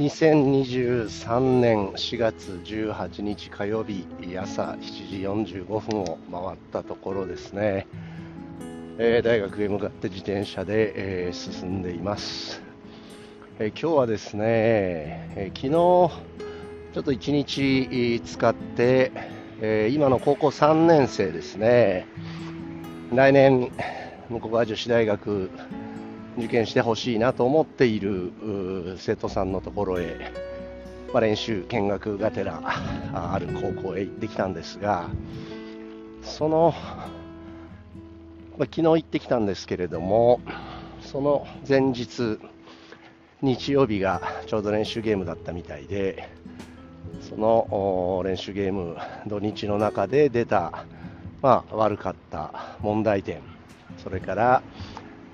2023年4月18日火曜日朝7時45分を回ったところですね、えー、大学へ向かって自転車で、えー、進んでいます、えー、今日はですね、え昨日ちょっと1日使って、え今の高校3年生ですね。来年向こう側女子大学受験してほしいなと思っている生徒さんのところへ、まあ、練習見学がてらある高校へ行ってきたんですがその、まあ、昨日行ってきたんですけれどもその前日日曜日がちょうど練習ゲームだったみたいでその練習ゲーム土日の中で出た、まあ、悪かった問題点それから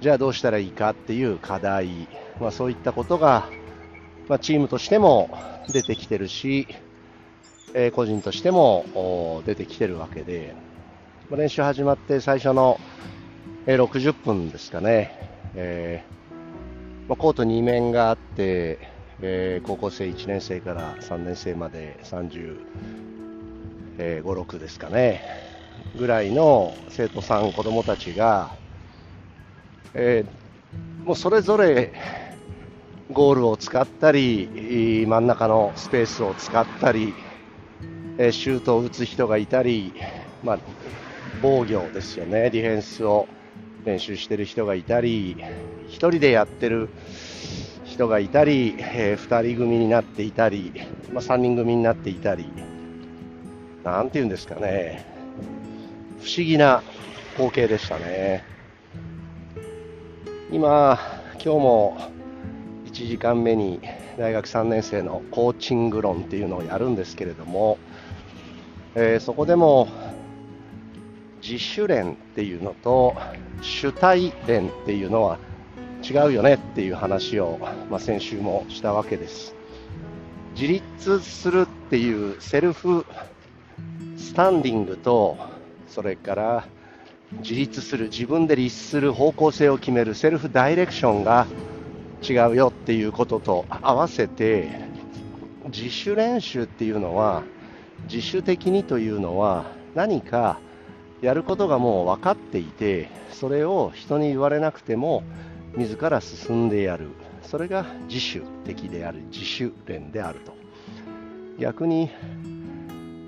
じゃあどうしたらいいかっていう課題、まあ、そういったことが、まあ、チームとしても出てきてるし、えー、個人としても出てきてるわけで、まあ、練習始まって最初の、えー、60分ですかね、えーまあ、コート2面があって、えー、高校生1年生から3年生まで35、えー、6ですかね。ぐらいの生徒さん、子供たちがえー、もうそれぞれゴールを使ったり真ん中のスペースを使ったり、えー、シュートを打つ人がいたり、まあ、防御ですよね。ディフェンスを練習してる人がいたり1人でやってる人がいたり、えー、2人組になっていたり、まあ、3人組になっていたり。なんていうんですかね。不思議な光景でしたね。今、今日も1時間目に大学3年生のコーチング論っていうのをやるんですけれども、えー、そこでも自主練っていうのと主体練っていうのは違うよねっていう話を、まあ、先週もしたわけです。自立するっていうセルフスタンディングとそれから自立する自分で律する方向性を決めるセルフダイレクションが違うよっていうことと合わせて自主練習っていうのは自主的にというのは何かやることがもう分かっていてそれを人に言われなくても自ら進んでやる。それが自主的である。自主練であると。逆に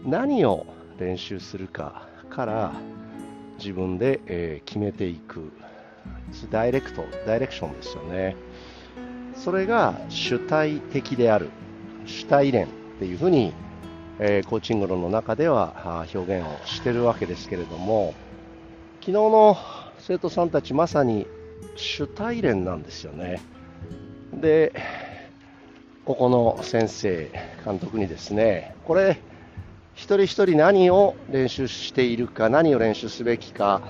何を練習するかから自分で、え、決めていく。ダイレクトダイレクションですよね。それが主体的である。主体連っていうふうに、え、コーチング論の中では表現をしてるわけですけれども昨日の生徒さんたちまさに主体連なんですよね。でここの先生監督にですねこれ一人一人何を練習しているか、何を練習すべきか、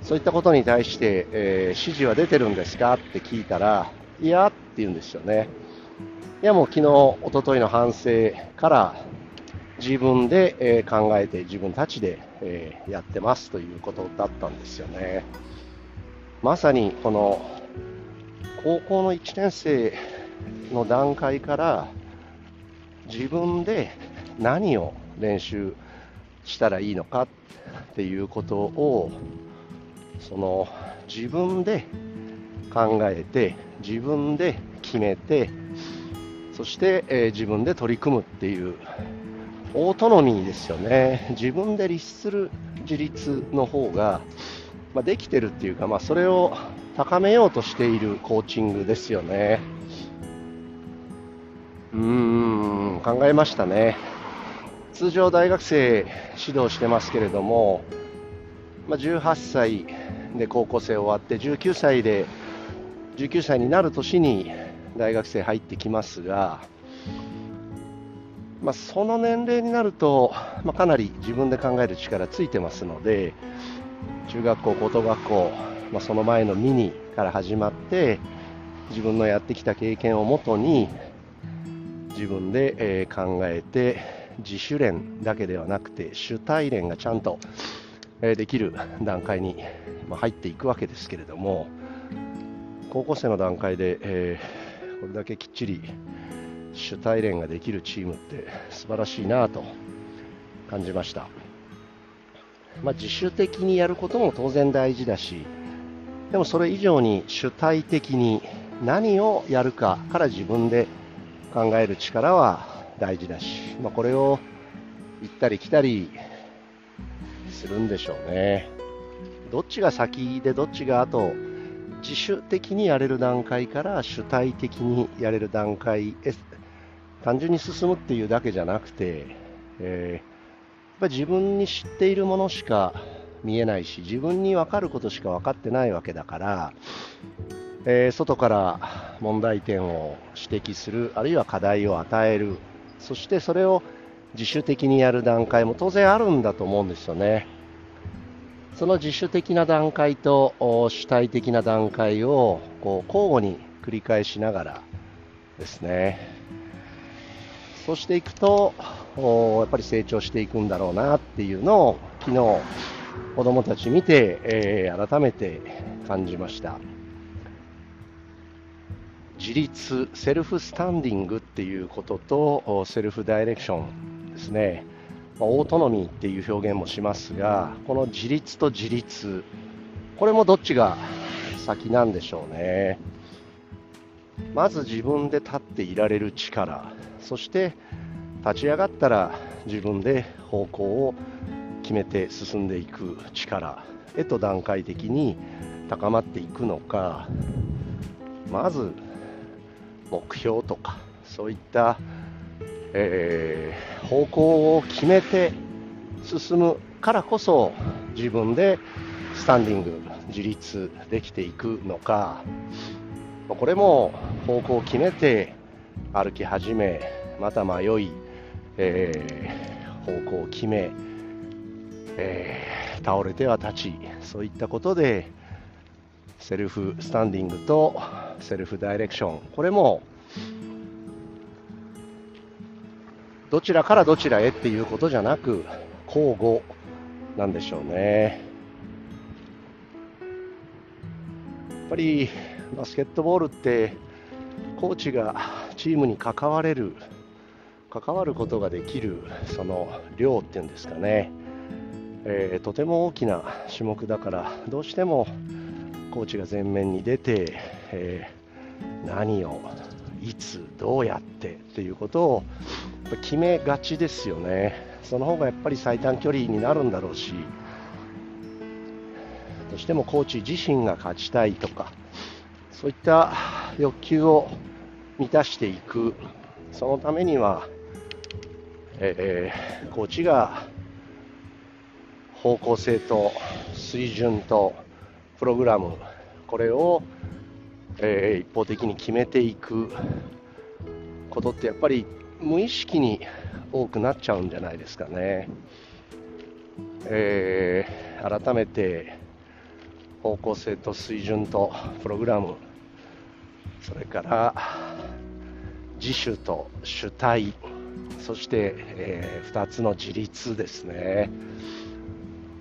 そういったことに対して、えー、指示は出てるんですかって聞いたら、いやって言うんですよね。いやもう昨日、おとといの反省から自分で、え、考えて自分たちで、え、やってますということだったんですよね。まさにこの高校の1年生の段階から自分で何を練習したらいいのかっていうことをその自分で考えて自分で決めてそして、えー、自分で取り組むっていうオートノミーですよね。自分で律する自立の方が、まあ、できてるっていうか、まあ、それを高めようとしているコーチングですよね。うーん考えましたね。通常大学生指導してますけれども、まあ、18歳で高校生終わって19歳で19歳になる年に大学生入ってきますが、まあ、その年齢になると、まあ、かなり自分で考える力ついてますので中学校、高等学校、まあ、その前のミニから始まって自分のやってきた経験をもとに自分で、え考えて自主練だけではなくて主体練がちゃんとできる段階に入っていくわけですけれども高校生の段階で、えー、これだけきっちり主体連ができるチームって素晴らしいなと感じました、まあ、自主的にやることも当然大事だしでもそれ以上に主体的に何をやるかから自分で考える力は大事だし、まあ、これを行ったり来たりするんでしょうね。どっちが先でどっちが後自主的にやれる段階から主体的にやれる段階へ単純に進むっていうだけじゃなくて、えー、やっぱ自分に知っているものしか見えないし自分に分かることしか分かってないわけだから、えー、外から問題点を指摘するあるいは課題を与えるそしてそれを自主的にやる段階も当然あるんだと思うんですよね。その自主的な段階と主体的な段階をこう交互に繰り返しながらですねそうしていくとやっぱり成長していくんだろうなっていうのを昨日子供たち見て、えー、改めて感じました自立セルフスタンディングっていうこととセルフダイレクションですね。まオートノミーっていう表現もしますがこの自立と自立これもどっちが先なんでしょうね。まず自分で立っていられる力そして立ち上がったら自分で方向を決めて進んでいく力へと段階的に高まっていくのか。まず目標とかそういったえー、方向を決めて進むからこそ自分でスタンディング自立できていくのかこれも方向を決めて歩き始めまた迷い、えー、方向を決め、えー、倒れては立ちそういったことでセルフスタンディングとセルフダイレクション。これもどちらからどちらへっていうことじゃなく交互なんでしょうね。やっぱりバスケットボールってコーチがチームに関われる関わることができるその量っていうんですかね、えー、とても大きな種目だからどうしてもコーチが前面に出て、えー、何をいつどうやってっていうことを決めがちですよね、その方がやっぱり最短距離になるんだろうし、どうしてもコーチ自身が勝ちたいとか、そういった欲求を満たしていく、そのためには、えー、コーチが方向性と水準とプログラム、これを、えー、一方的に決めていくことってやっぱり無意識に多くなっちゃうんじゃないですかね。えー、改めて方向性と水準とプログラムそれから自主と主体そして、えー、2つの自立ですね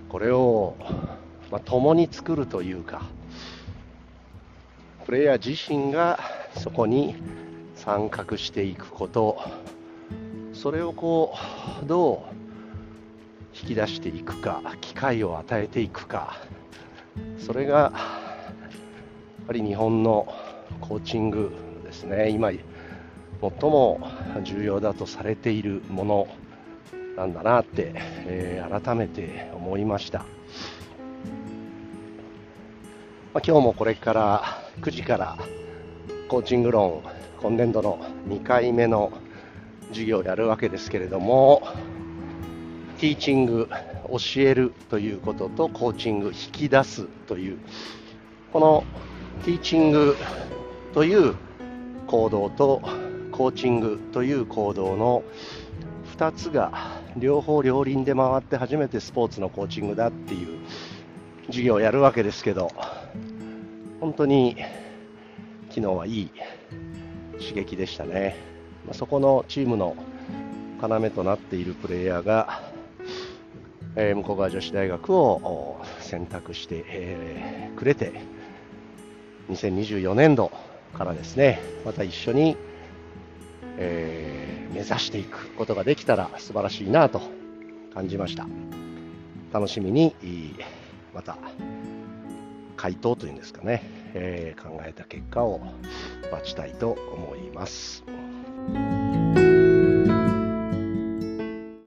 これを、まあ、共に作るというかプレイヤー自身がそこに参画していくことそれをこうどう引き出していくか機会を与えていくかそれがやっぱり日本のコーチングですね。今最も重要だとされているものなんだなって、えー、改めて思いました、まあ、今日もこれから9時からコーチング論今年度の2回目の授業をやるわけですけれどもティーチング教えるということとコーチング引き出すというこのティーチングという行動とコーチングという行動の2つが両方両輪で回って初めてスポーツのコーチングだっていう授業をやるわけですけど本当に昨日はいい刺激でしたね。まあ、そこのチームの要となっているプレイヤーが、えー、向川女子大学を選択して、えー、くれて2024年度からですねまた一緒に、えー、目指していくことができたら素晴らしいなと感じました楽しみにまた回答というんですかね、えー、考えた結果を待ちたいと思います。